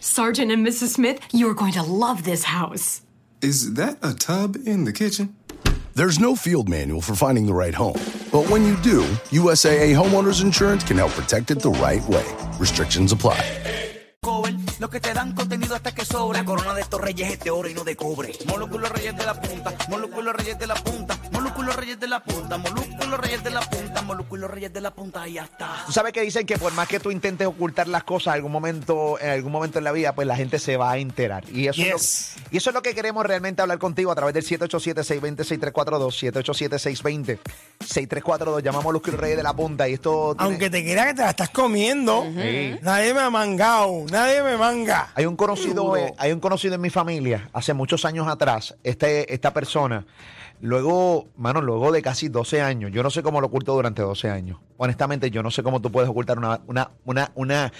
Sergeant and Mrs. Smith, you're going to love this house. Is that a tub in the kitchen? There's no field manual for finding the right home. But when you do, USAA Homeowners Insurance can help protect it the right way. Restrictions apply. Los que te dan contenido hasta que sobra. La corona de estos reyes es de oro y no de cobre. Molúsculos reyes de la punta, molúsculos reyes de la punta, molúsculos reyes de la punta, molúsculos reyes de la punta, molúsculos reyes de la punta y ya está. Tú sabes que dicen que por más que tú intentes ocultar las cosas, algún momento, en algún momento en la vida, pues la gente se va a enterar. Y eso, Yes. es, lo, y eso es lo que queremos realmente hablar contigo a través del 787-620-6342, 787-620-6342. Llamamos los Reyes de la Punta y esto tiene- Aunque te quiera que te la estás comiendo, nadie me ha mangado, nadie me manga. Hay un conocido, eh, hay un conocido en mi familia, hace muchos años atrás, este, esta persona, luego, mano, luego de casi 12 años, yo no sé cómo lo ocultó durante 12 años. Honestamente, yo no sé cómo tú puedes ocultar una, una, una, una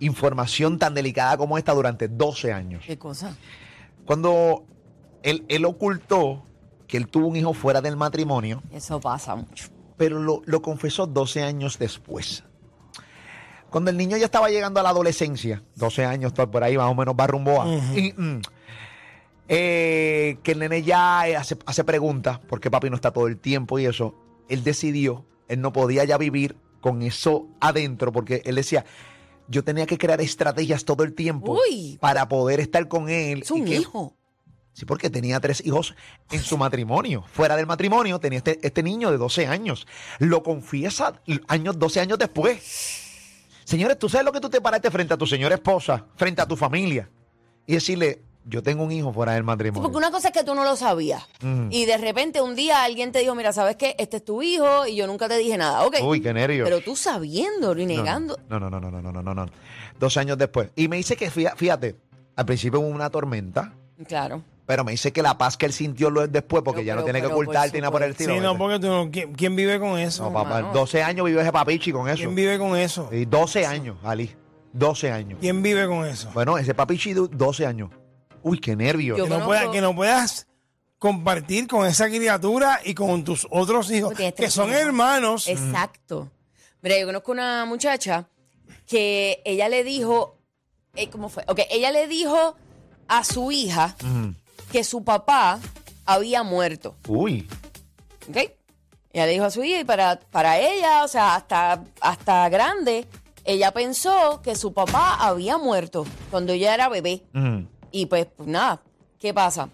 información tan delicada como esta durante 12 años. ¿Qué cosa? Cuando él, él ocultó que él tuvo un hijo fuera del matrimonio, Eso pasa mucho. pero lo, lo confesó 12 años después. Cuando el niño ya estaba llegando a la adolescencia, 12 años, por ahí más o menos va rumbo a. y, mm, eh, que el nene ya eh, hace, hace preguntas, porque papi no está todo el tiempo y eso. Él decidió, él no podía ya vivir con eso adentro, porque él decía, yo tenía que crear estrategias todo el tiempo Uy. para poder estar con él. Es un que- hijo. Sí, porque tenía tres hijos en su matrimonio. Fuera del matrimonio tenía este, este niño de 12 años. Lo confiesa años, 12 años después. Señores, tú sabes lo que tú te paraste frente a tu señora esposa, frente a tu familia, y decirle, yo tengo un hijo fuera del matrimonio. Porque una cosa es que tú no lo sabías. Mm. Y de repente un día alguien te dijo, mira, ¿sabes qué? Este es tu hijo y yo nunca te dije nada. Okay. Uy, qué nervios. Pero tú sabiéndolo y negando. No, no, no, no, no, no, no, no. Dos años después. Y me dice que, fíjate, al principio hubo una tormenta. Claro pero me dice que la paz que él sintió lo es después, porque Pero, ya no pero, tiene que pero, por ocultarte ni nada por el supuesto. estilo. Sí, no, porque tú no, ¿quién, quién vive con eso? No, papá, mano. 12 años vive ese papichi con eso. ¿Quién vive con eso? Y 12 años, Ali. 12 años. ¿Quién vive con eso? Bueno, ese papichi, de 12 años. Uy, qué nervio. Yo Que no, conozco- pueda- que no puedas compartir con esa criatura y con tus otros hijos, tienes que tres son hijos. hermanos. Exacto. Mira, yo conozco una muchacha que ella le dijo, eh, ¿cómo fue? Ok, ella le dijo a su hija que su papá había muerto. Uy. ¿Ok? Ella le dijo a su hija y para, para ella, o sea, hasta, hasta grande, ella pensó que su papá había muerto cuando ella era bebé. Y pues, pues nada, ¿qué pasa?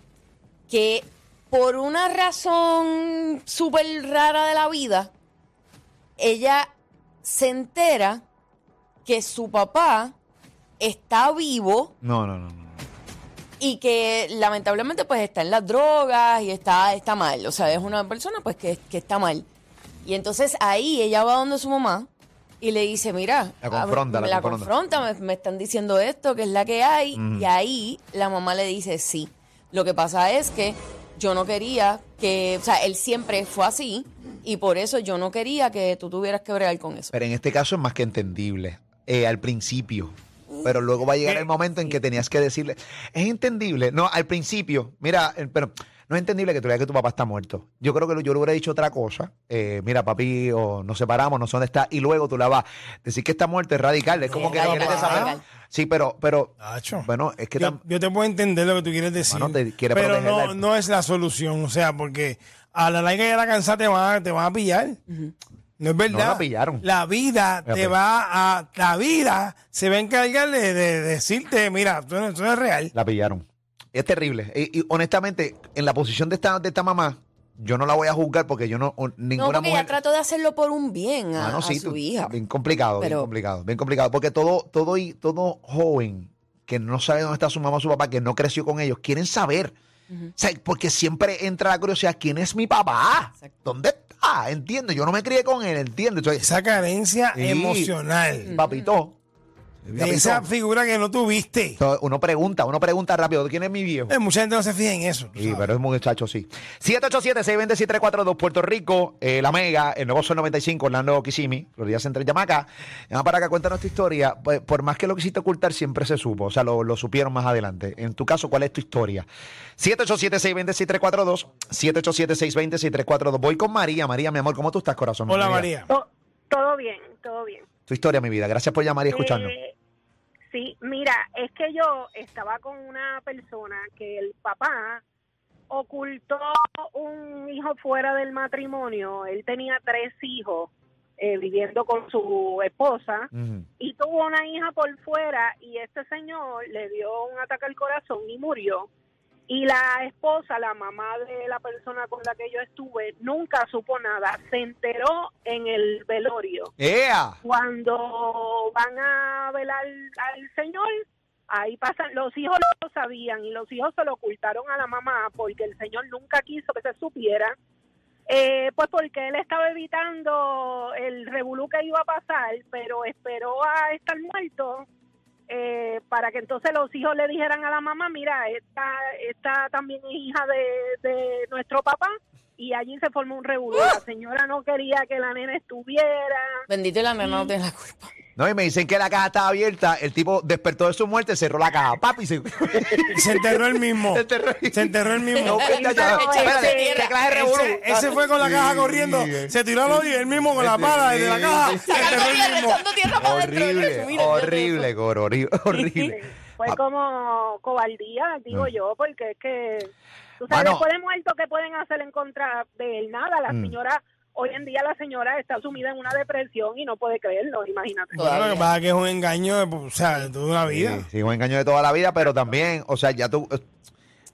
Que por una razón súper rara de la vida, ella se entera que su papá está vivo No, no, no, no. Y que lamentablemente pues está en las drogas y está, está mal. O sea, es una persona pues que, que está mal. Y entonces ahí ella va donde su mamá y le dice, mira, La confronta, a- la la confronta. confronta, me, me están diciendo esto, que es la que hay. Y ahí la mamá le dice, sí. Lo que pasa es que yo no quería que, o sea, él siempre fue así y por eso yo no quería que tú tuvieras que bregar con eso. Pero en este caso es más que entendible. eh, al principio. Pero luego va a llegar el momento en que tenías que decirle. Es entendible. No, al principio. Mira, pero no es entendible que tú le digas que tu papá está muerto. Yo creo que yo le hubiera dicho otra cosa. eh, mira, papi, o nos separamos, no sé dónde está. Y luego tú la vas. Decir que está muerto es radical. Es como que quieres radical, desaparecer. Sí, pero, pero. Nacho. Bueno, es que yo, tam- yo te puedo entender lo que tú quieres decir. Bueno, te quiere pero no, la- no es la solución. O sea, porque a la larga ya la cansada te van a, te van a pillar. No es verdad. No la pillaron. La vida La te pillaron. va a. La vida se va a encargar de, de decirte, mira, tú no, tú no eres real. La pillaron. Es terrible. Y, y honestamente, en la posición de esta, de esta mamá, yo no la voy a juzgar porque yo no. o- No, Ninguna porque mujer. ella trató de hacerlo por un bien a, sí, su tú- hija. Bien complicado, bien complicado, bien complicado. Porque todo, todo, y, todo joven que no sabe dónde está su mamá o su papá, que no creció con ellos, quieren saber. O sea, porque siempre entra la curiosidad, ¿quién es mi papá? Exacto. ¿Dónde está? Entiendo, yo no me crié con él, entiendo. Entonces, Esa carencia Sí. emocional. papito, esa figura que no tuviste. So, Uno pregunta, uno pregunta rápido, ¿quién es mi viejo? Eh, mucha gente no se fija en eso. Sí, sabes. pero es muchacho, sí. 787-620-6342, Puerto Rico, eh, La Mega, el nuevo Sol 95, Orlando Kissimmee, Florida Central, Yamaca. Llama para acá, cuéntanos tu historia. Pues, por más que lo quisiste ocultar, siempre se supo. O sea, lo, lo supieron más adelante. En tu caso, ¿cuál es tu historia? 787-620-6342, 787-620-6342. Voy con María. María, mi amor, ¿cómo tú estás, corazón? Hola, María. María. To- todo bien, todo bien. Tu historia, mi vida. Gracias por llamar y escucharnos. Eh, sí, mira, es que yo estaba con una persona que el papá ocultó un hijo fuera del matrimonio. Él tenía tres hijos eh, viviendo con su esposa y tuvo una hija por fuera y este señor le dio un ataque al corazón y murió. Y la esposa, la mamá de la persona con la que yo estuve, nunca supo nada. Se enteró en el velorio ¡Ea! cuando van a velar al señor, ahí pasan, los hijos lo sabían y los hijos se lo ocultaron a la mamá porque el señor nunca quiso que se supiera, eh, pues porque él estaba evitando el revolú que iba a pasar, pero esperó a estar muerto eh, para que entonces los hijos le dijeran a la mamá, mira, esta, esta también es hija de, de nuestro papá. Y allí se formó un revolú. La señora no quería que la nena estuviera. Bendito y la nena no tiene la culpa. No, y me dicen que la caja estaba abierta. El tipo despertó de su muerte, cerró la caja. Papi, se... Se enterró el mismo. Se enterró. Se enterró el mismo. No, que ya- espérate, ese- ¿qué clase de revolú? Ese, ese fue con la caja corriendo. Se tiró al hoyo y él mismo con la pala desde la caja. Se Sacando enterró el mismo. Horrible, horrible, Coro, horrible, horrible. Fue Ah. como cobardía, digo Mm. yo, porque es que, tú sabes, Mano. después de muerto, ¿qué pueden hacer en contra de él? Nada, la Mm. señora, hoy en día la señora está sumida en una depresión y no puede creerlo, imagínate. Bueno, lo que pasa es que es un engaño de, o sea, de toda una vida. Sí, sí, un engaño de toda la vida, pero también, o sea, ya tú. eh,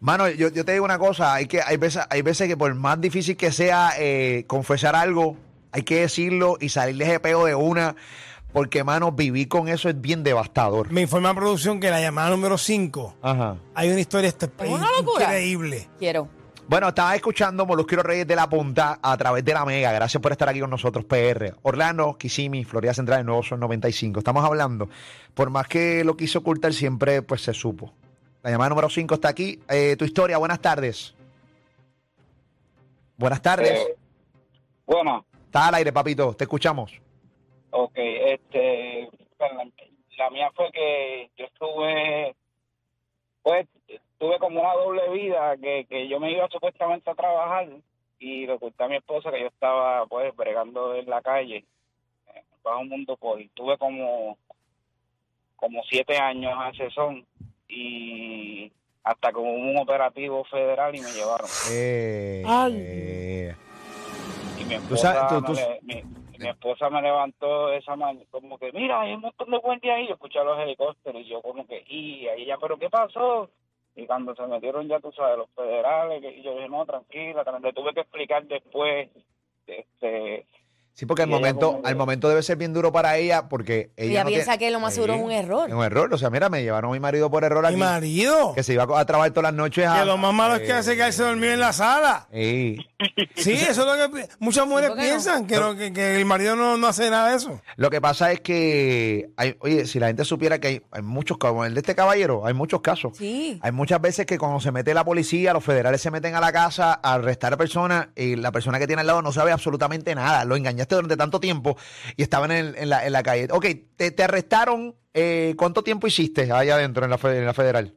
Mano, yo, yo te digo una cosa, hay que, hay veces, hay veces que por más difícil que sea eh, confesar algo, hay que decirlo y salir de ese peo de una, porque, mano, vivir con eso es bien devastador. Me informa producción que la llamada número 5 Ajá. hay una historia esta- Es una locura. increíble. Quiero. Bueno, estaba escuchando Molusquero Reyes de la Punta a través de la Mega. Gracias por estar aquí con nosotros, PR. Orlando, Kissimmee, Florida Central, Nuevo Sol 95. Estamos hablando. Por más que lo quiso ocultar, siempre pues se supo. La llamada número 5 está aquí. Eh, tu historia, buenas tardes. Buenas tardes. Eh, bueno, Estás al aire, papito. Te escuchamos. Ok, este, la, la mía fue que yo estuve, pues, tuve como una doble vida, que, que yo me iba supuestamente a trabajar y le oculté a mi esposa que yo estaba, pues, bregando en la calle, eh, bajo un mundo por, tuve como, como siete años hace son y hasta como un operativo federal y me llevaron. Eh, Ay. eh, y mi Tú esposa, sabes, tú- me, tú- le- mi, mi esposa me levantó esa mañana como que mira hay un montón de guardias ahí yo escuché los helicópteros y yo como que y ella pero qué pasó y cuando se metieron ya tú sabes los federales y yo dije no tranquila". le tuve que explicar después este sí, porque al momento, como que- al momento debe ser bien duro para ella, porque ella. Ella no piensa tiene- que lo más seguro es un error. Es un error. O sea, mira, me llevaron a mi marido por error Mi aquí. marido. Que se iba a trabajar todas las noches a. Que lo más malo es que hace quedarse dormido en la sala. Sí. Sí, eso es lo que pi- muchas mujeres piensan, que, no- que, que el marido no, no hace nada de eso. Lo que pasa es que, hay, oye, si la gente supiera que hay, hay muchos, como el de este caballero, hay muchos casos. Sí. Hay muchas veces que cuando se mete la policía, los federales se meten a la casa a arrestar a personas y la persona que tiene al lado no sabe absolutamente nada. Lo engañaste durante tanto tiempo y estaban en, en la, en la calle. Ok, te, te arrestaron. eh, ¿Cuánto tiempo hiciste allá adentro en la, fe- en la federal?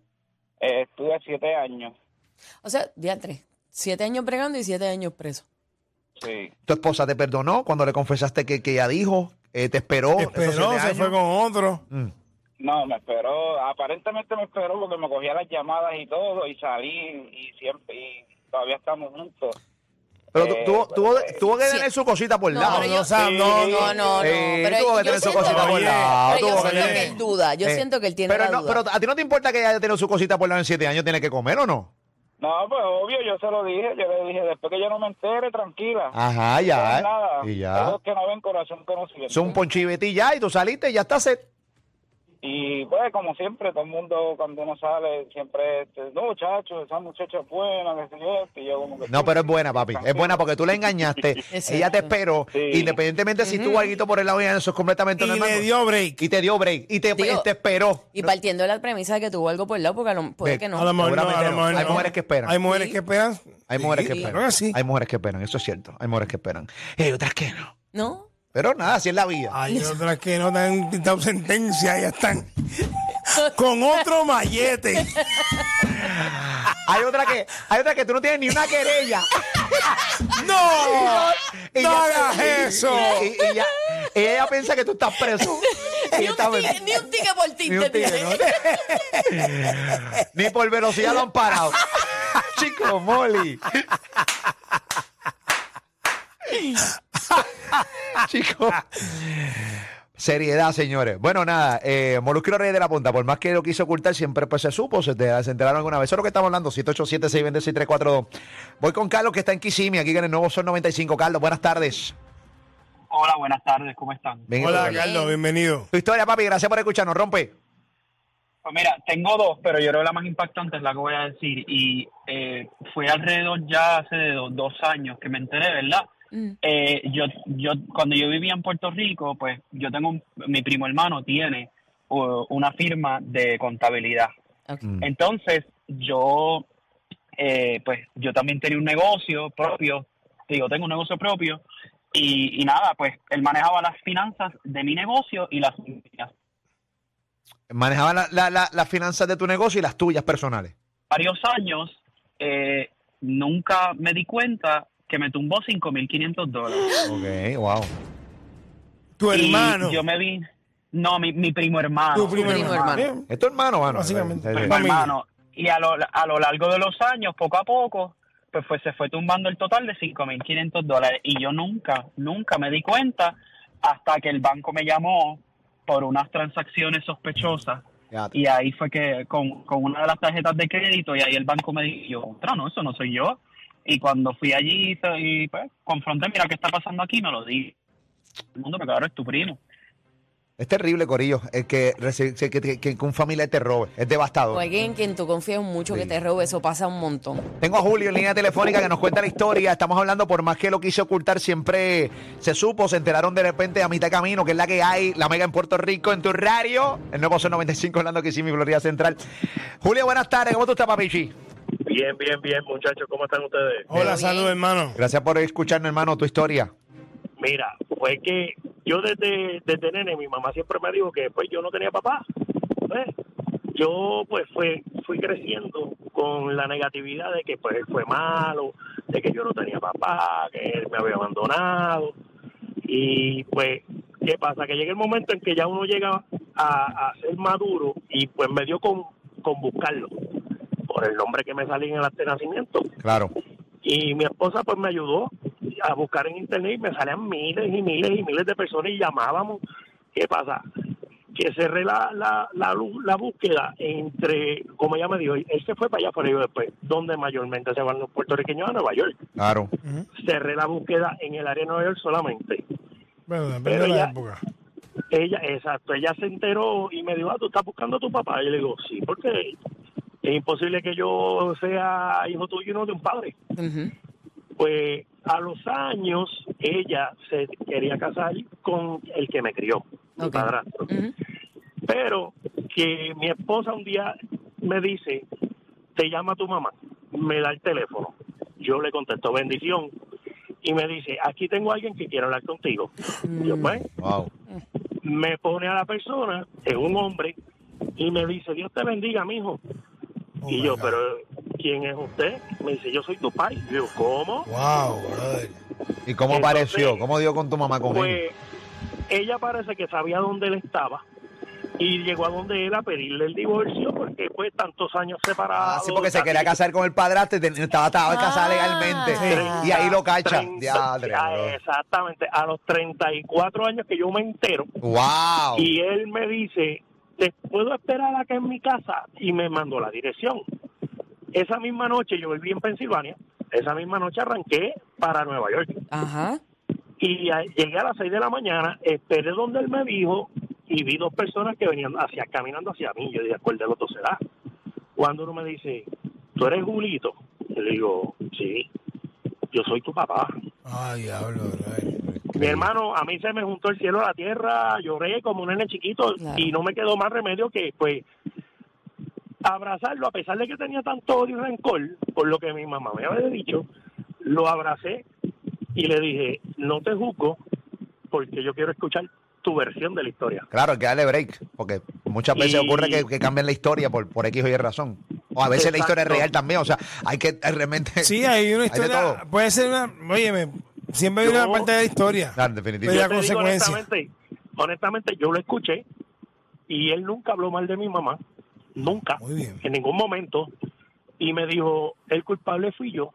eh, estuve siete años O sea, diantre. Siete años bregando y siete años preso. sí ¿Tu esposa te perdonó cuando le confesaste que, que ella dijo? Eh, ¿Te esperó? esos Esperó, se años? fue con otro. Mm. no me esperó aparentemente me esperó porque me cogía las llamadas y todo y salí y siempre y todavía estamos juntos Pero tu- Eh, tuvo, tuvo, eh, tuvo que sí. tener su cosita por No, lado. pero no, yo- o sea, no, No, no. Eh, pero tuvo que yo tener su siento- cosita por Oye, lado. Pero yo tuvo siento tener- que él duda. Yo Eh, siento que él tiene pero la no, duda. pero a ti no te importa que ella haya tenido su cosita por lado en siete años, tiene que comer o no? No, pues obvio, yo se lo dije, yo le dije, después que yo no me entere, tranquila. Ajá, No ya. es nada. Y ya. Ojos que no ven, corazón que no siente. Son un ponchibeti ya y tú saliste y ya está set. Y pues, como siempre, todo el mundo cuando uno sale, siempre, este, no, muchachos, esa muchacha es buena, que sé yo, y yo como que... No, pero es buena, papi. Es buena porque tú la engañaste. ella te esperó. Sí. Independientemente si tuvo algo por el lado, eso es completamente Y normal. le dio break. Y te dio break. Y te, Digo, te esperó. Y partiendo de la premisa de que tuvo algo por el lado, porque a lo- puede que no. A lo mejor no, a lo no. mejor Hay mujeres que esperan. Hay mujeres Sí. que esperan. Hay mujeres que Sí, esperan. que. Hay mujeres que esperan, eso es cierto. Hay mujeres que esperan. Y hay otras que no. ¿No? Pero nada, así es la vida. Hay otras que no te han dado sentencia, ya están con otro mallete. Hay otra que, hay otra que tú no tienes ni una querella. ¡No! Y ¡No ya- hagas eso! Y, y ya, y ella piensa que tú estás preso. Ni Ella un, ticket, ni un ticket por. Ni por velocidad lo han parado. Chico, Molly. Chico. Seriedad, señores. Bueno, nada, eh, Molusco Rey de la Punta, por más que lo quiso ocultar, siempre pues se supo, se, te- se enteraron alguna vez. Eso es lo que estamos hablando, 787-620-6342. Voy con Carlos, que está en Kissimmee, aquí en el Nuevo Sol 95. Carlos, buenas tardes. Hola, buenas tardes, ¿cómo están? Bien, Hola, Carlos. Carlos, bienvenido. Tu historia, papi, gracias por escucharnos. Rompe. Pues mira, tengo dos, pero yo creo que la más impactante es la que voy a decir. Y eh, fue alrededor ya hace dos años que me enteré, ¿verdad? Mm. Eh, yo, yo, cuando yo vivía en Puerto Rico, pues yo tengo, un- mi primo hermano tiene uh, una firma de contabilidad. Mm. Entonces, yo, eh, pues yo también tenía un negocio propio, digo, tengo un negocio propio, y, y nada, pues él manejaba las finanzas de mi negocio y las mías. Manejaba la- la- la- las finanzas de tu negocio y las tuyas personales. varios años, eh, nunca me di cuenta que me tumbó 5.500 dólares. Ok, wow. Tu Y hermano. yo me vi, no, mi, mi primo hermano. Tu primo primo hermano. hermano. Es tu hermano, mano. Básicamente. Mi hermano. Y a lo, a lo largo de los años, poco a poco, pues fue, se fue tumbando el total de 5.500 dólares. Y yo nunca, nunca me di cuenta hasta que el banco me llamó por unas transacciones sospechosas. Y ahí fue que con, con una de las tarjetas de crédito, y ahí el banco me dijo, yo, "Contra, no, eso no soy yo. Y cuando fui allí y pues, confronté, mira, ¿qué está pasando aquí? Me lo di. El mundo, me claro, es tu primo. Es terrible, Corillo, el que, reci- que, que- que un familiar te robe. Es devastador. O alguien en quien tú confías mucho que te robe, eso pasa un montón. Tengo a Julio en línea telefónica que nos cuenta la historia. Estamos hablando, por más que lo quise ocultar, siempre se supo, se enteraron de repente a mitad de camino, que es la que hay, la mega en Puerto Rico, en tu radio, el nuevo Sol 95, hablando que sí, mi Florida Central. Julio, buenas tardes, ¿cómo tú estás, papichi? Bien, bien, bien, muchachos, ¿cómo están ustedes? Hola, bien. salud, hermano. Gracias por escucharnos, hermano, tu historia. Mira, fue que yo desde, desde nene, mi mamá siempre me dijo que pues yo no tenía papá. ¿ves? Yo pues fue, fui creciendo con la negatividad de que pues él fue malo, de que yo no tenía papá, que él me había abandonado. Y pues, ¿qué pasa? Que llega el momento en que ya uno llega a, a ser maduro y pues me dio con, con buscarlo por el nombre que me salía en el nacimiento. Claro. Y mi esposa pues me ayudó a buscar en internet y me salían miles y miles y miles de personas y llamábamos. ¿Qué pasa? Que cerré la, la, la, la búsqueda entre, como ella me dijo, él se fue para allá, pero yo después, donde mayormente se van los puertorriqueños a Nueva York. Claro. Cerré la búsqueda en el área de Nueva York solamente. Bueno, Pero de la ya- época. Ella, exacto, ella se enteró y me dijo, ah, tú estás buscando a tu papá. Y yo le digo, sí, porque es imposible que yo sea hijo tuyo y no de un padre. Pues a los años ella se quería casar con el que me crió, mi Ok. padrastro. Pero que mi esposa un día me dice, te llama tu mamá, me da el teléfono. Yo le contesto bendición y me dice, aquí tengo a alguien que quiere hablar contigo. Yo pues, Wow. me pone a la persona, es un hombre, y me dice, Dios te bendiga, mijo. Oh y yo, God. pero ¿quién es usted? Me dice, yo soy tu pai. Yo digo, ¿cómo? Wow, brother. ¿Y cómo Entonces, apareció? ¿Cómo dio con tu mamá con él? Pues ella parece que sabía dónde él estaba y llegó a donde él a pedirle el divorcio porque pues tantos años separados. Ah, sí, porque se quería casar con el padrastro y estaba estaba casada Ah. legalmente. Sí. Y ahí lo cacha. 30 Diadre, ah, exactamente, a los 34 años que yo me entero Wow. y él me dice, ¿te puedo esperar acá en mi casa? Y me mandó la dirección. Esa misma noche yo viví en Pensilvania, esa misma noche arranqué para Nueva York. Ajá. y a- llegué a las 6 de la mañana, esperé donde él me dijo y vi dos personas que venían hacia caminando hacia mí. Yo dije, ¿cuál de los dos será? Cuando uno me dice, ¿tú eres Julito? Yo le digo, sí, yo soy tu papá. Ay, diablo, brother. Mi hermano, a mí se me juntó el cielo a la tierra, lloré como un nene chiquito Claro. y no me quedó más remedio que, pues, abrazarlo, a pesar de que tenía tanto odio y rencor por lo que mi mamá me había dicho, lo abracé y le dije, no te juzgo porque yo quiero escuchar tu versión de la historia. Claro, hay que darle break, porque muchas veces Y- ocurre que, que cambian la historia por, por X o Y razón. O a veces la historia es real también, o sea, hay que eh, realmente... Sí, hay una historia. puede ser una. Óyeme, siempre hay una parte de la historia. Claro, Pero definitivamente. la consecuencia. honestamente, honestamente, yo lo escuché y él nunca habló mal de mi mamá, nunca, en ningún momento, y me dijo, el culpable fui yo,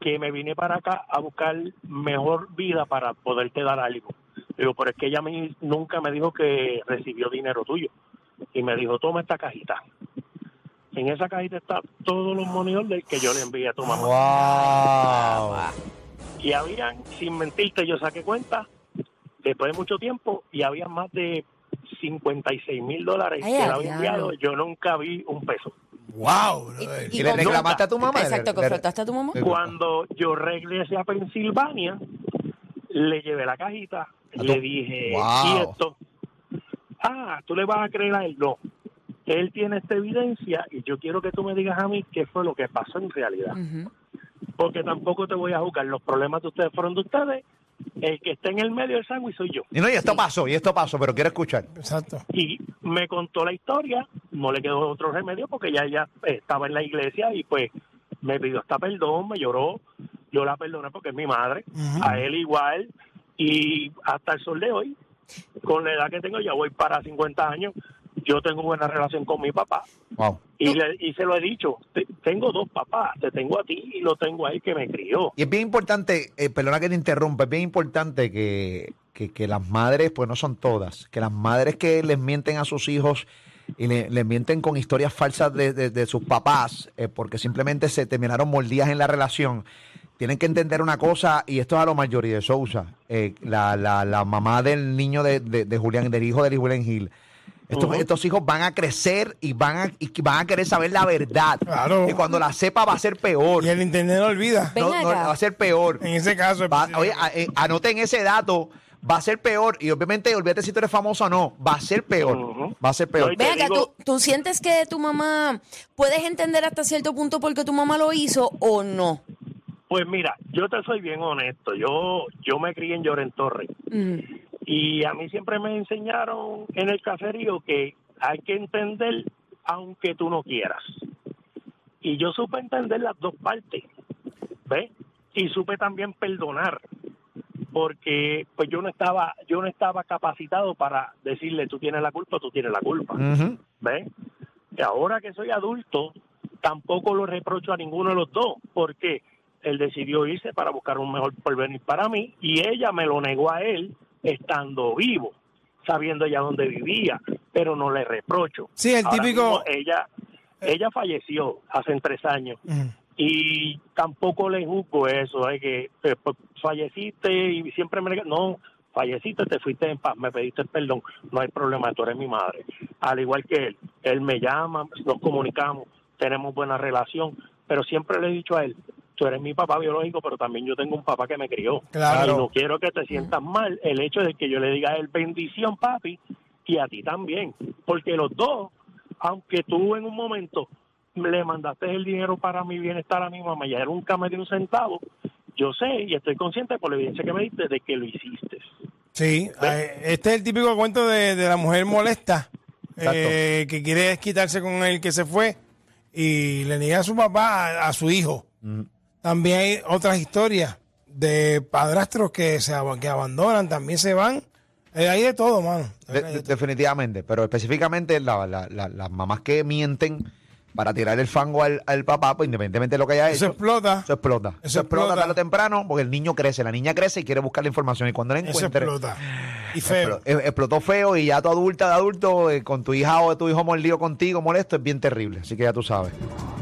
que me vine para acá a buscar mejor vida para poderte dar algo. Digo, pero es que ella a mí nunca me dijo que recibió dinero tuyo. Y me dijo, toma esta cajita. En esa cajita está todos los money orders que yo le envié a tu mamá. Wow. Y habían, sin mentirte, yo saqué cuenta después de mucho tiempo y había más de 56 mil dólares Ay, que le había enviado. Yo nunca vi un peso. Wow, brother. ¿Y le cómo- reclamaste a tu mamá? Exacto, que Le- frotaste a tu mamá. le- Cuando yo regresé a Pensilvania, le llevé la cajita, le tu- dije, Wow. ¿y esto? Ah, tú le vas a creer a él. No. Él tiene esta evidencia y yo quiero que tú me digas a mí qué fue lo que pasó en realidad. Porque tampoco te voy a juzgar. Los problemas de ustedes fueron de ustedes. El que está en el medio del sándwich soy yo. Y no, y esto pasó, y esto pasó, pero quiero escuchar. Exacto. y me contó la historia, no le quedó otro remedio porque ya ella estaba en la iglesia y pues me pidió hasta perdón, me lloró, yo la perdoné porque es mi madre, a él igual y hasta el sol de hoy, con la edad que tengo, ya voy para 50 años, yo tengo buena relación con mi papá Wow. y, le- y se lo he dicho, te- tengo dos papás, te tengo a ti y lo tengo a él que me crió. Y es bien importante, eh, perdona que te interrumpa, es bien importante que, que, que las madres, pues no son todas, que las madres que les mienten a sus hijos y le- les mienten con historias falsas de, de- de sus papás, eh, porque simplemente se terminaron mordidas en la relación, tienen que entender una cosa, y esto es a lo mayoría de Sousa, eh, la, la, la mamá del niño de, de, de Julián, del hijo de Julián Gil. Estos, hijos van a crecer y van a, y van a querer saber la verdad. Claro. Y cuando la sepa va a ser peor. Y el internet no olvida. Ven No, no, acá. va a ser peor. En ese caso. Va- oye, a- eh, anoten ese dato, va a ser peor. Y obviamente, olvídate si tú eres famoso o no, va a ser peor. Va a ser peor. No, y te Ven acá, digo- ¿tú, ¿tú sientes que tu mamá puedes entender hasta cierto punto por qué tu mamá lo hizo o no? Pues mira, yo te soy bien honesto, yo, yo me crié en Lloren Torres. Y a mí siempre me enseñaron en el caserío que hay que entender aunque tú no quieras. Y yo supe entender las dos partes, ¿ves? Y supe también perdonar, porque pues yo no estaba yo no estaba capacitado para decirle tú tienes la culpa, tú tienes la culpa, Ujú. ¿ves? Y ahora que soy adulto, tampoco lo reprocho a ninguno de los dos, porque él decidió irse para buscar un mejor porvenir para mí y ella me lo negó a él estando vivo, sabiendo ya dónde vivía, pero no le reprocho. Sí, el Ahora típico- ella ella falleció hace tres años y tampoco le juzgo eso, es que eh, pues, falleciste y siempre me no falleciste, te fuiste en paz, me pediste perdón, no hay problema, tú eres mi madre. Al igual que él, él me llama, nos comunicamos, tenemos buena relación, pero siempre le he dicho a él, tú eres mi papá biológico, pero también yo tengo un papá que me crió. Claro. Y no quiero que te sientas mal el hecho de que yo le diga a él bendición, papi, y a ti también, porque los dos, aunque tú en un momento le mandaste el dinero para mi bienestar a mi mamá y ella nunca me dio un centavo, yo sé y estoy consciente por la evidencia que me diste de que lo hiciste. Sí, eh, este es el típico cuento de, de la mujer molesta eh, que quiere desquitarse con el que se fue y le niega a su papá a, a su hijo. También hay otras historias de padrastros que se que abandonan, también se van. Eh, hay de todo, mano. De- de- definitivamente, pero específicamente la- la- las mamás que mienten para tirar el fango al, al papá, pues independientemente de lo que haya Eso hecho, explota. eso explota. Eso, Eso explota, explota. tarde o temprano porque el niño crece, la niña crece y quiere buscar la información y cuando la Eso encuentre... explota. Y feo. explo- eh, explotó feo y ya tu adulta de adulto eh, con tu hija o tu hijo mordido contigo molesto es bien terrible, así que ya tú sabes.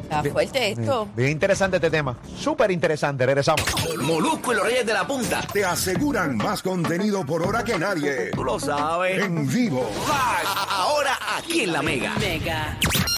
Está fuerte esto. Bien interesante este tema. Súper interesante. Regresamos. Molusco y los Reyes de la Punta. Te aseguran más contenido por hora que nadie. Tú lo sabes. En vivo. Ahora aquí en la Mega. Mega.